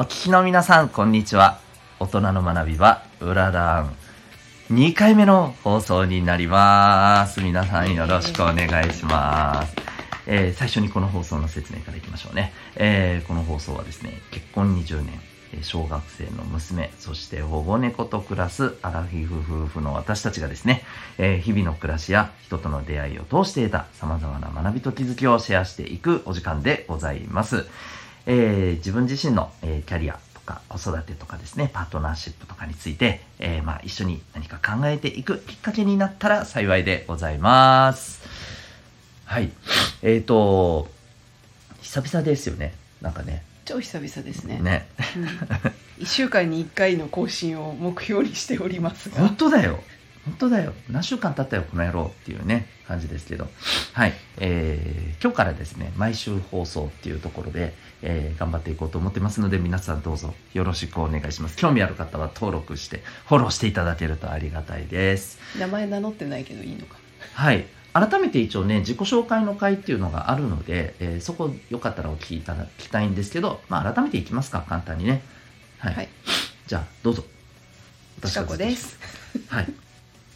お聞きの皆さん、こんにちは。大人の学び場、裏ラン。2回目の放送になります。皆さんよろしくお願いします。えー最初にこの放送の説明からいきましょうね。えーこの放送はですね、結婚20年、小学生の娘、そして保護猫と暮らすアラフィフ夫婦の私たちがですね、えー日々の暮らしや人との出会いを通して得た様々な学びと気づきをシェアしていくお時間でございます。えー自分自身の、えーキャリアとか子育てとかですね、パートナーシップとかについて、えーまあ、一緒に何か考えていくきっかけになったら幸いでございます。はい。えっ、と、久々ですよね。なんかね。超久々ですねね。うん、1週間に1回の更新を目標にしておりますが本当だよ。本当だよ。何週間経ったよ、この野郎っていうね、感じですけど。はい。えー今日からですね、毎週放送っていうところで、えー頑張っていこうと思ってますので、皆さんどうぞよろしくお願いします。興味ある方は登録して、フォローしていただけるとありがたいです。名前名乗ってないけどいいのかはい。改めて一応ね、自己紹介の会っていうのがあるので、えーそこよかったらお聞きいただきたいんですけど、まあ改めていきますか、簡単にね。はい。はいじゃあ、どうぞ。ちかこですはい。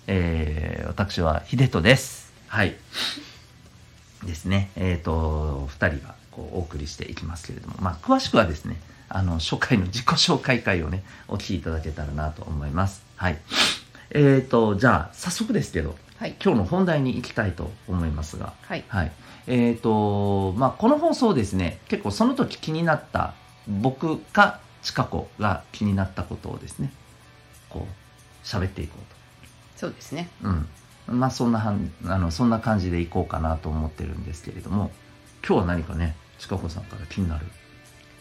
えー、私は秀人です。はい。ですね。えっ、と、二人がこうお送りしていきますけれども、まあ、詳しくはですね、あの、初回の自己紹介会をね、お聞きいただけたらなと思います。はい。えっ、と、じゃあ、早速ですけど、はい今日の本題に行きたいと思いますが、はいはい。えっ、と、まあ、この放送ですね、結構その時気になった、僕か近子が気になったことをですね、こう、喋っていこうそうですねと。うん。まあ、そんなはん、あの、そんな感じでいこうかなと思ってるんですけれども、今日は何かね、近子さんから気になるテ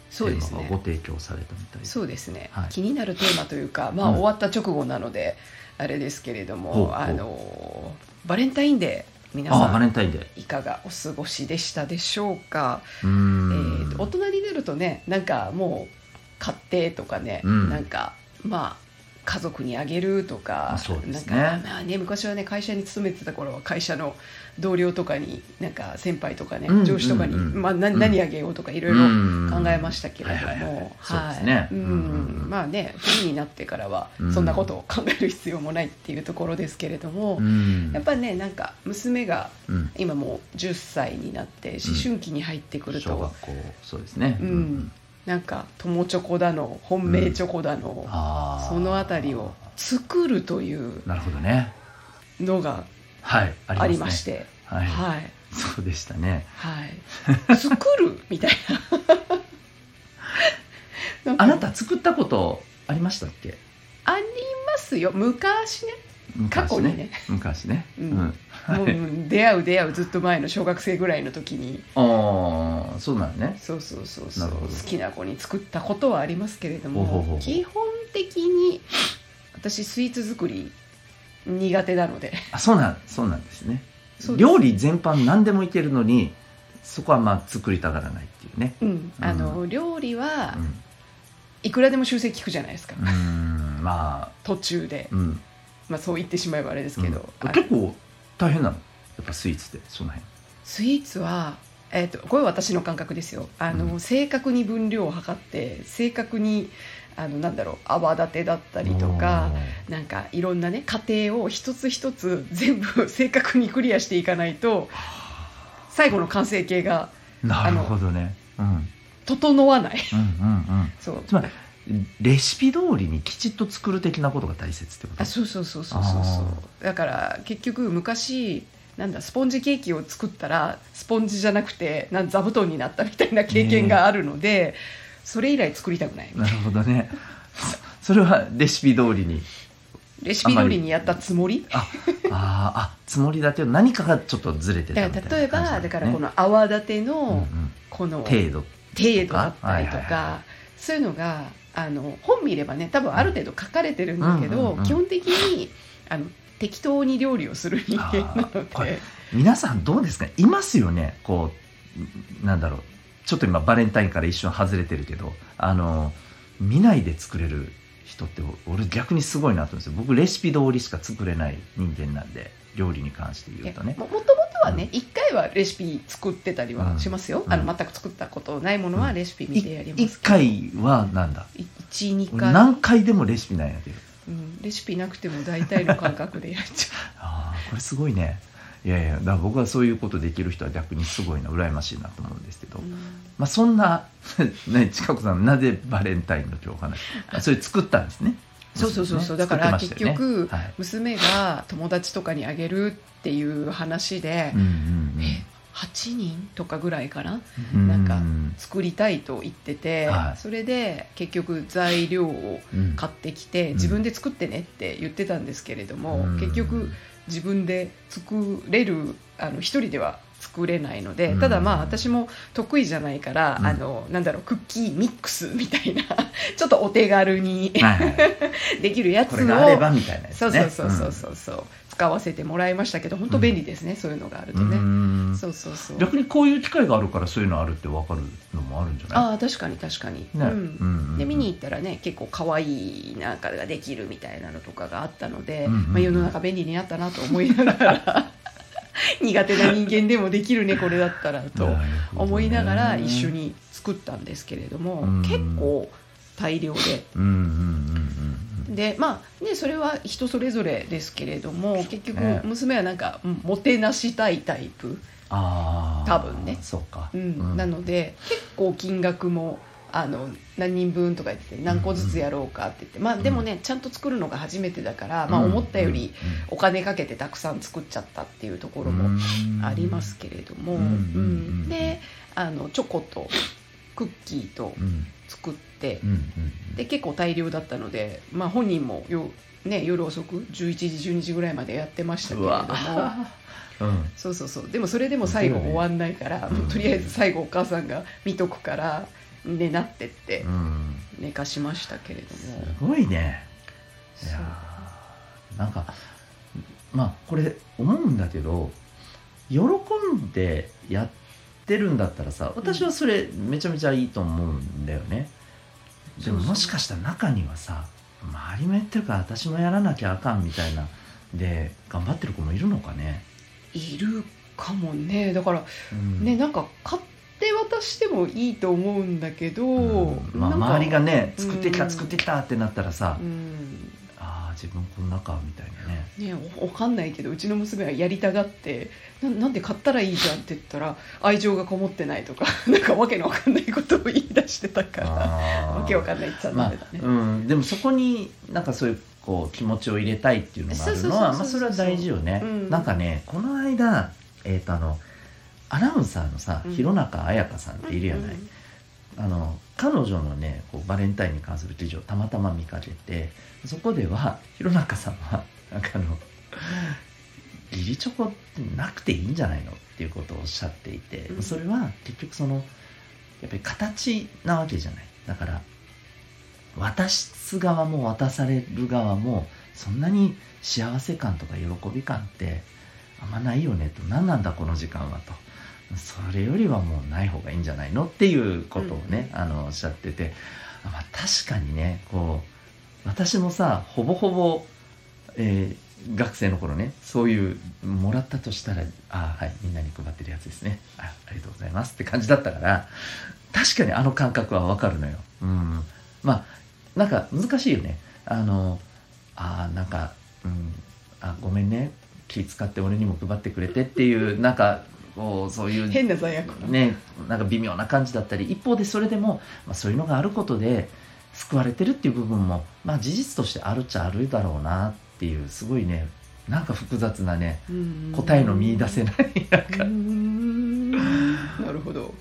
そうですーマがごね提供されたみたいで。そうですね、はい気になるテーマというかまあ、うん終わった直後なのであれですけれどほうほうもあのバレンタインデー皆ああ、さんバレンタインデー。いかがお過ごしでしたでしょうか？うーえん。ーと大人になるとねなんかもう買ってとかね、うんなんかまあ家族にあげるとかあそうですね。なんかまあね昔はね会社に勤めてた頃は会社の同僚とかになんか先輩とかね、うん上司とかに、うんうんまあ、なうん。何あげようとかいろいろ考えましたけれども。まあねフリーになってからはうん。そんなことを考える必要もないっていうところですけれども、うん。やっぱりねなんか娘がうん。今もう10歳になって思春期に入ってくると、小学校、そうですね。うん、なんか友チョコだの本命チョコだの、ああ。そのあたりを作るというなるほどね。のがはい。ありますねありまして、はい。はいそうでしたね。はい 作るみたいな あなた作ったことありましたっけ？ありますよ昔ね過去にね。昔ね。うんうん。もううん出会う出会うずっと前の小学生ぐらいの時に。ああ、そうなのね。そうそうそうそう。好きな子に作ったことはありますけれども基本的に私スイーツ作り苦手なので。あ、そうなん、そうなんですね。料理全般何でもいけるのに、そこはまあ作りたがらないっていうね。うん、あの料理はうん。いくらでも修正効くじゃないですか、うーん、まあ、途中で、うん。まあ、そう言ってしまえばあれですけど、結構大変なの？やっぱスイーツって、その辺。スイーツは、えー、とこれは私の感覚ですよあの、うん正確に分量を測って正確にあのなんだろう泡立てだったりとかなんかいろんなね過程を一つ一つ全部 正確にクリアしていかないと最後の完成形がなるほどね。うん。整わないうんうんうん。そうつまり、レシピ通りにきちっと作る的なことが大切ってこと？あそうそうそうそうそう。そうだから結局昔なんだスポンジケーキを作ったらスポンジじゃなくてなん座布団になったみたいな経験があるので、それ以来作りたくない。なるほどね。そそれはレシピ通りに。レシピ通りにやったつもり？あ、あーあ、つもりだけど何かがちょっとずれてたみたいなだから例えばだからこねの泡立てのんこの程程度。度だったりとかそういうのがあの本見ればね多分ある程度書かれてるんだけうんうんうんど基本的にあの適当に料理をする人間なので皆さんどうですか？いますよね？こう、なんだろう。ちょっと今バレンタインから一瞬外れてるけど、あの、見ないで作れる人って俺逆にすごいなと思うんですよ。僕レシピ通りしか作れない人間なんで、料理に関して言うとね。もはね一、回はレシピ作ってたりはしますよ、うん。あの全く作ったことないものはレシピ見てやります一回はなんだ？12回、何回でもレシピなんやけ？どうん、レシピなくても大体の感覚でやっちゃ ああこれすごいね。いやいやだから僕はそういうことできる人は逆にすごいな羨ましいなと思うんですけど、う、うん。まあそんな ね近子さんなぜバレンタインの今日お話？あそれ作ったんですねそうそうそうそう、ねだから結作ってましたよね。局、はい。娘が友達とかにあげるっていう話で、うんうんえ8人とかぐらいかな？うん。なんかうん作りたいと言ってて、はい。それで結局材料をうん。買ってきてん。自分で作ってねって言ってたんですけれども、うん。結局自分で作れるあの一人では作れないので、うん。ただまあ私も得意じゃないから、うん。あのなんだろうクッキーミックスみたいな ちょっとお手軽にはいはい。できるやつをこれがあればみたいなやつそうね。そうそうそうそうそう、使わせてもらいましたけど本当便利ですね、そういうのがあるとうんね、うん。そうそうそう。逆にこういう機会があるからそういうのあるって分かるのもあるんじゃない？ああ確かに確かに、ね。うん。で見に行ったらね結構可愛いなんかができるみたいなのとかがあったので、うんうんうん。まあ、世の中便利になったなと思いながら 苦手な人間でもできるねこれだったらと思いながら一緒に作ったんですけれども、うん。結構大量で。でまあねそれは人それぞれですけれども結局ね娘はなんかうんもてなしたいタイプ、多分ね。そうか。うん。なので結構金額もあの何人分とか言って何個ずつやろうかって言って、まあでもねちゃんと作るのが初めてだから、まあ、思ったよりお金かけてたくさん作っちゃったっていうところもありますけれども、うん。であのチョコとクッキーと作ってで結構大量だったので、まあ、本人もよ、ね、夜遅く11時12時ぐらいまでやってましたけれども。う ん。そうそうそう。でもそれでも最後終わんないから、とりあえず最後お母さんが見とくから寝なってってうん。寝かしましたけれどすも、ごいね。いやーなんかまあこれ思うんだけど喜んでやってるんだったらさ私はそれめちゃめちゃいいと思うんだよね、でもそうそうもしかしたら中にはさ周りもやってるから私もやらなきゃあかんみたいなで頑張ってる子もいるのかね、いるかもね。だからうん。ねなんか買って渡してもいいと思うんだけど、うん。まあ、周りがね作ってきうんた作ってきたってなったらさ、うん。ああ自分こんなかみたいなね。ね、わかんないけどうちの娘はやりたがってななんで買ったらいいじゃんって言ったら愛情がこもってないとか なんかわけのわかんないことを言い出してたからあー。わけわかんないって言っちゃまあダメだね、うん、でもそこになんかそういうこう気持ちを入れたいっていうのがあるのはそれは大事よね、うん。なんかねこの間えっ、とあのアナウンサーのさうん。弘中綾香さんっているやない、うんあの彼女のねこうバレンタインに関する記事をたまたま見かけてそこでは弘中さんはなんかあの義理チョコってなくていいんじゃないのっていうことをおっしゃっていて、うん。それは結局そのやっぱり形なわけじゃない。だから渡す側も渡される側もそんなに幸せ感とか喜び感ってあんまないよねと。何なんだこの時間はとそれよりはもうない方がいいんじゃないのっていうことをね、あのおっしゃってて。あまあ確かにねこう私もさほぼほぼ、えー学生の頃ねそういうもらったとしたらあはいみんなに配ってるやつですね。あありがとうございますって感じだったから確かにあの感覚はわかるのよ。うん、まあなんか難しいよね。あのあーなんか、うん、あごめんね。気使って俺にも配ってくれてっていうなんかこうそういう変な罪悪感、ねなんか微妙な感じだったり一方でそれでも、まあ、そういうのがあることで救われてるっていう部分も、まあ、事実としてあるっちゃあるだろうなっていうすごいねなんか複雑なねうん。答えの見出せない なんか、うん。なるほど。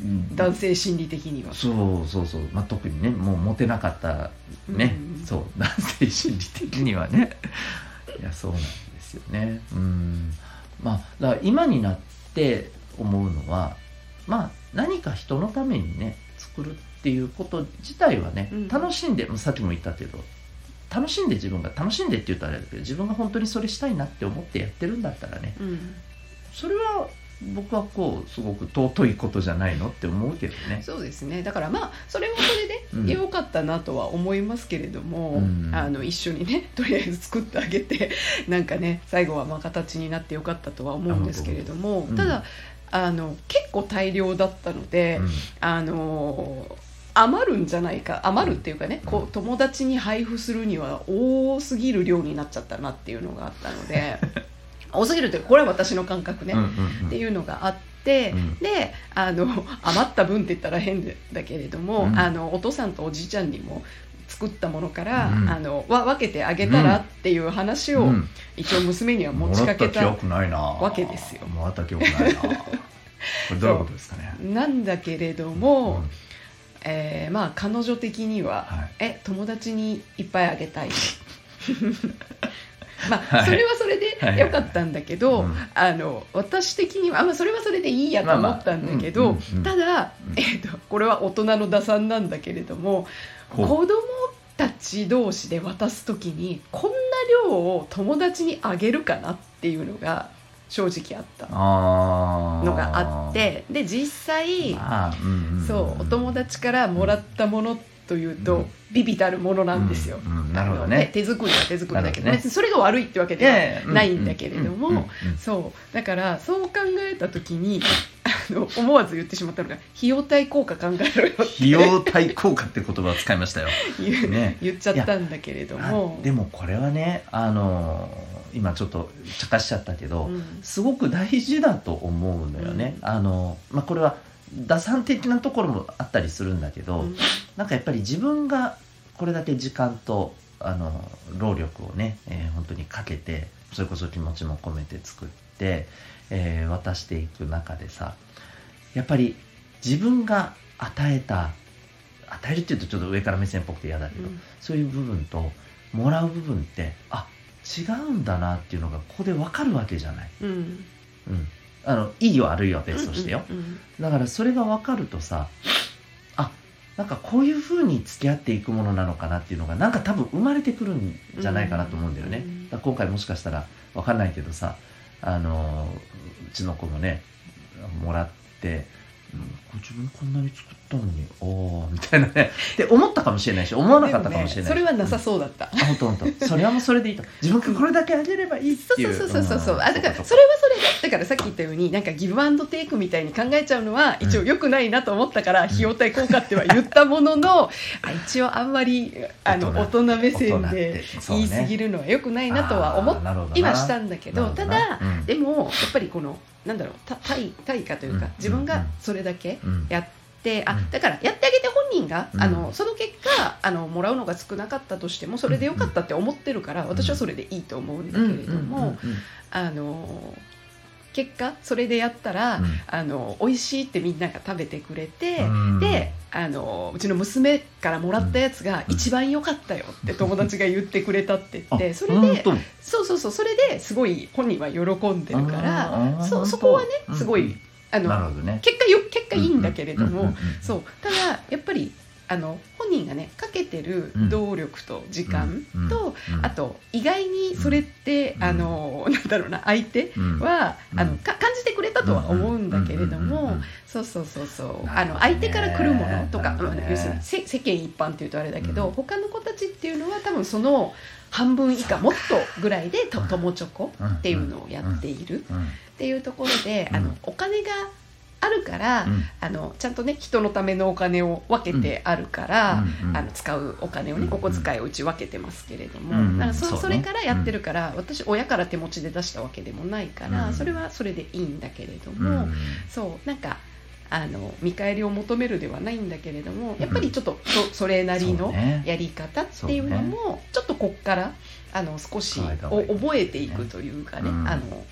うん。男性心理的には。そうそうそう、まあ、特にねもうモテなかったね、うん。そう。男性心理的にはね。いやそうなんですよね。うん。まあだから今になって思うのはまあ何か人のためにね作るっていうこと自体はね、うん。楽しんでさっきも言ったけど楽しんで自分が楽しんでって言ったらあれだけど自分が本当にそれしたいなって思ってやってるんだったらねうん。それは僕はこうすごく尊いことじゃないのって思うけどね。そうですね。だからまあそれはそうん。れで良かったなとは思いますけれども、うん。あの一緒にね とりあえず作ってあげてなんかね最後はまあ形になってよかったとは思うんですけれども、うん。ただあの結構大量だったので、うん。あの余るんじゃないか余るっていうかね、こう友達に配布するには多すぎる量になっちゃったなっていうのがあったので 多すぎるというかこれは私の感覚ね、うんうんうん。っていうのがあって、うん。であの 余った分って言ったら変だけれども、うん。あのお父さんとおじいちゃんにも作ったものから、うん。あのわ分けてあげたらっていう話を、うん。一応娘には持ちかけたわけですよ。もらった記憶ないな。これどういうことですかね？なんだけれども、うん。えーまあ彼女的には、はい。え友達にいっぱいあげたいまあ、はい。それはそれでよかったんだけど、うん。あの私的にはあ、まあ、それはそれでいいやと思ったんだけど、ただ、うんえー、とこれは大人の打算なんだけれども子供たち同士で渡す時にこんな量を友達にあげるかなっていうのが正直あった。のがあってで実際あーうんんん。そうお友達からもらったものというと、うん。ビビたるものなんですよ。うん。うん。なるほどあのね手作りは手作りだけどね。それが悪いってわけではないんだけれども、そう。だからそう考えた時にあの思わず言ってしまったのが費用対効果考えろよって。費用対効果って言葉を使いましたよ。言うね。言っちゃったんだけれども。あでもこれはねあの今ちょっと茶化しちゃったけど、うん。すごく大事だと思うのよね、あのまあ、これは打算的なところもあったりするんだけど、うん。なんかやっぱり自分がこれだけ時間とあの労力をね、えー本当にかけてそれこそ気持ちも込めて作って、えー渡していく中でさやっぱり自分が与えた与えるっていうとちょっと上から目線っぽくて嫌だけど、うん。そういう部分ともらう部分ってあ違うんだなっていうのがここで分かるわけじゃない。うん。うん、あのいいよ悪いよは別としてよ、うんうんだからそれが分かるとさあなんかこういうふうに付き合っていくものなのかなっていうのがなんか多分生まれてくるんじゃないかなと思うんだよね、うんだから今回もしかしたら分かんないけどさあのうちの子もねもらって、うん、自分こんなに作ったのにおーみたいなね。って思ったかもしれないし思わなかったかもしれないねそれはなさそうだった。あ本当本当。それはもうそれでいいと。自分がこれだけあげればいいってそういうそうそうそうそう、ん。あだからそうか。それはそだからさっき言ったようになんかギブアンドテイクみたいに考えちゃうのは一応良くないなと思ったから費用対効果っては言ったものの、あ一応あんまりあの大大人人目線で言い過ぎるのは良くないなとは思いはしたんだけどただでもやっぱりこのなんだろうた対対価というかうん。自分がそれだけうん。やってあうん。だからやってあげて本人がうん。あのその結果あのもらうのが少なかったとしてもそれでよかったって思ってるから私はそれでいいと思うんだけれどもあの結果それでやったら、うん。あの美味しいってみんなが食べてくれて、うん。であのうちの娘からもらったやつがうん。一番良かったよって友達が言ってくれたって言って あそれでそうそうそうそれですごい本人は喜んでるからそそこはねうんすごい、あの結果よ結果いいんだけれども、そう。ただやっぱりあの本人がねかけてる動力と時間と、うん。あと意外にそれって、うん。あの なんだろうな相手うんは、うん。あのか感じてくれたとは思うんだけれども、そうそうそうそう、ね。あの相手から来るものとか、ね。まあ要するにせ世間一般っていうとあれだけど、うん。他の子たちっていうのは多分その半分以下もっとぐらいでと友チョコっていうのをやっているうん。っていうところで、うん。あのお金があるから、うん。あのちゃんとね人のためのお金を分けてあるから、うんうん。あの使うお金をねうんお小遣いをうち分けてますけれども、うんからそそれからやってるから、私親から手持ちで出したわけでもないから、うん。それはそれでいいんだけれどうも、ん。そうなんかあの見返りを求めるではないんだけれどもやっぱりちょっとそそれなりのやり方っていうのもちょっとこっからあの少し覚えていくというかね、うん。あのうん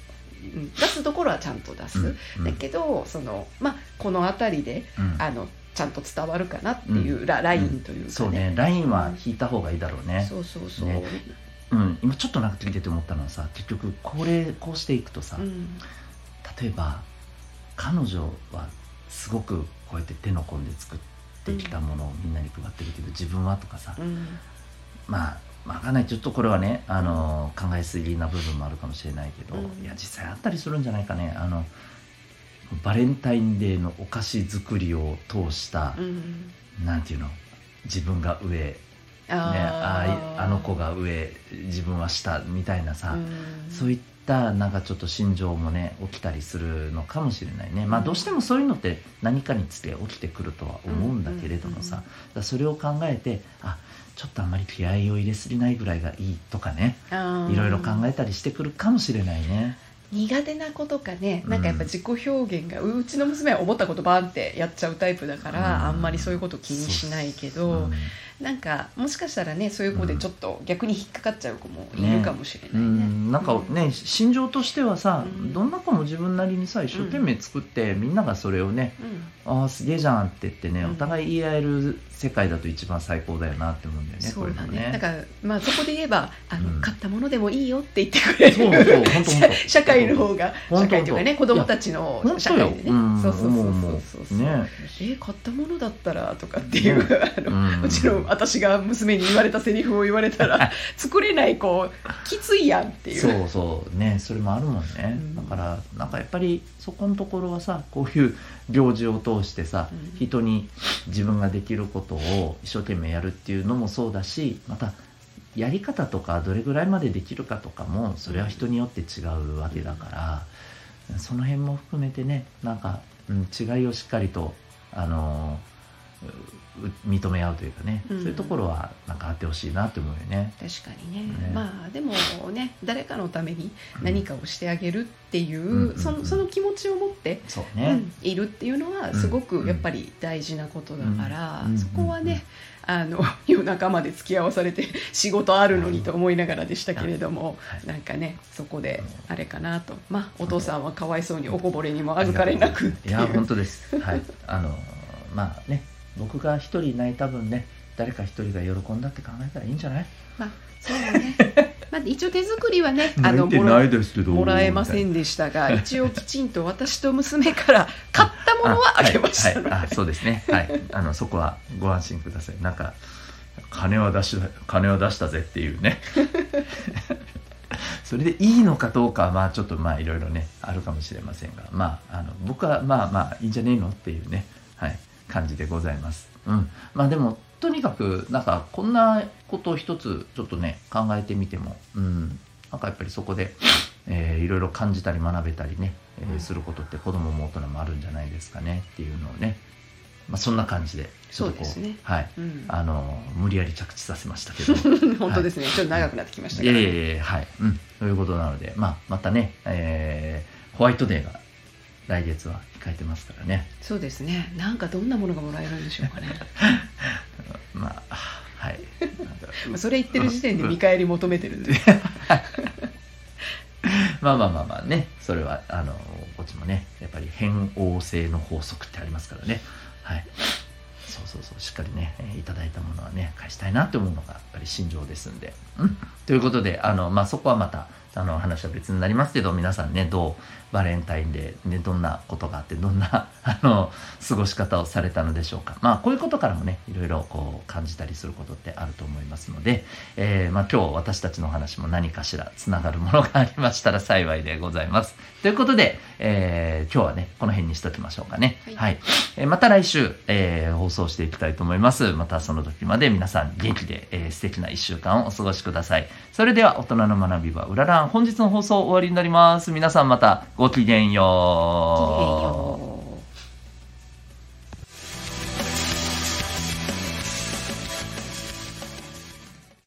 出すところはちゃんと出す、うん。だけどその、まあ、この辺りでうん。あのちゃんと伝わるかなっていうラ,、ラインというかね。そうね。ラインは引いた方がいいだろうね。そうそうそう、ね。うん。今ちょっとなんか聞いてて思ったのはさ結局これこうしていくとさうん。例えば彼女はすごくこうやって手の込んで作ってきたものをみんなに配ってるけど自分はとかさうん。まあわかんない。ちょっとこれはねあの考えすぎな部分もあるかもしれないけど、うん。いや実際あったりするんじゃないかね。あのバレンタインデーのお菓子作りを通したう、ん。なんていうの？自分が上、ね、ああああの子が上自分は下みたいなさ、そういっったなんかちょっと心情もね起きたりするのかもしれないね。まあどうしてもそういうのって何かにつけ起きてくるとは思うんだけれどもさ、うん。うんそれを考えてあちょっとあんまり気合を入れすぎないぐらいがいいとかね。たいろいろ考えたりしてくるかもしれないね。苦手な子とかね。うん。なんかやっぱ自己表現が、うちの娘は思ったことバーンってやっちゃうタイプだから、うん。あんまりそういうこと気にしないけど、うんなんかもしかしたらねそういう子でちょっと逆に引っかかっちゃう子もいね。るかもしれうないね。ん。なんかね、心情としてはさ、うん。どんな子も自分なりにさ一生懸命作って、みんながそれをねうん。ああすげえじゃんって言ってね、うん。お互い言い合える世界だと一番最高だよなって思うんだよねそうだこういうのね。だからまあそこで言えばあの、うん。買ったものでもいいよって言ってくれるそうそう本当 社会の方が社会というかね子供たちの社会でね。うん。そうそうそうそうそう。うね。え買ったものだったらとかっていう、ね。あのうちろん私が娘に言われたセリフを言われたら作れない子きついやんっていう。そうそう。ねそれもあるもんね、うん。だからなんかやっぱりそこのところはさこういう行事を通してさ、うん。人に自分ができることを一生懸命やるっていうのもそうだしまたやり方とかどれぐらいまでできるかとかもそれは人によって違うわけだから、その辺も含めてねなんか、うん、違いをしっかりとあのうう認め合うというかね、うん。そういうところはなんかあってほしいなって思うよね。確かにね。ね。まあでもね誰かのために何かをしてあげるっていう、うんそのその気持ちを持って、そうね、うんいるっていうのはすごうん。くやっぱり大事なことだから、うん。そこはね、あの 夜中まで付き合わされて仕事あるのにと思いながらでしたけれども、はい。なんかねそこであれかなと。まあお父さんはかわいそうにおこぼれにも預かれなくいや本当です。はい。あのまあね僕が一人泣いた分ね誰か一人が喜んだって考えたらいいんじゃない？まあそうだね。まあ一応手作りはね あのもらえませんでしたが一応きちんと私と娘から買ったものはあげました。ので、はいはい。あそうですね。はい。あのそこはご安心ください。なんか金は出し金は出したぜっていうね。それでいいのかどうかはまあちょっとまあいろいろねあるかもしれませんがまああの僕はまあまあいいんじゃねえのっていうね。はい感じでございます。うん。まあでもとにかくなんかこんなことを一つちょっとね考えてみてもうん。なんかやっぱりそこで、えーいろいろ感じたり学べたりね、えーうん。することって子供も大人もあるんじゃないですかねっていうのをね、まあ、そんな感じでそうですね。はい。うん。あの無理やり着地させましたけど。本当ですね、ちょっと長くなってきましたいから、やいやいやはい、うん、ということなので、まあ、またね、えーホワイトデーが来月は控えてますからね。そうですね。なんかどんなものがもらえるんでしょうかね。まあはい。それ言ってる時点で見返り求めてるんで。まあまあまあまあね。それはあのこっちもねやっぱり変応性の法則ってありますからね。はい。そうそうそう。しっかりね、えーいただいたものはね返したいなって思うのがやっぱり心情ですんで、うん、ということであの、まあ、そこはまたあの話は別になりますけど皆さんねどうバレンタインデー、ね、どんなことがあってどんな あの過ごし方をされたのでしょうか。まあこういうことからもねいろいろこう感じたりすることってあると思いますので、えーまあ、今日私たちの話も何かしらつながるものがありましたら幸いでございます。ということで、えー今日はねこの辺にしときましょうかね。はい。はい、えーまた来週、えー放送していきたいと思います。またその時まで皆さん元気で、えー素敵な1週間をお過ごしくださいそれでは大人の学びはうららん本日の放送終わりになります。皆さんまたごきげんよう。ごきげんよう。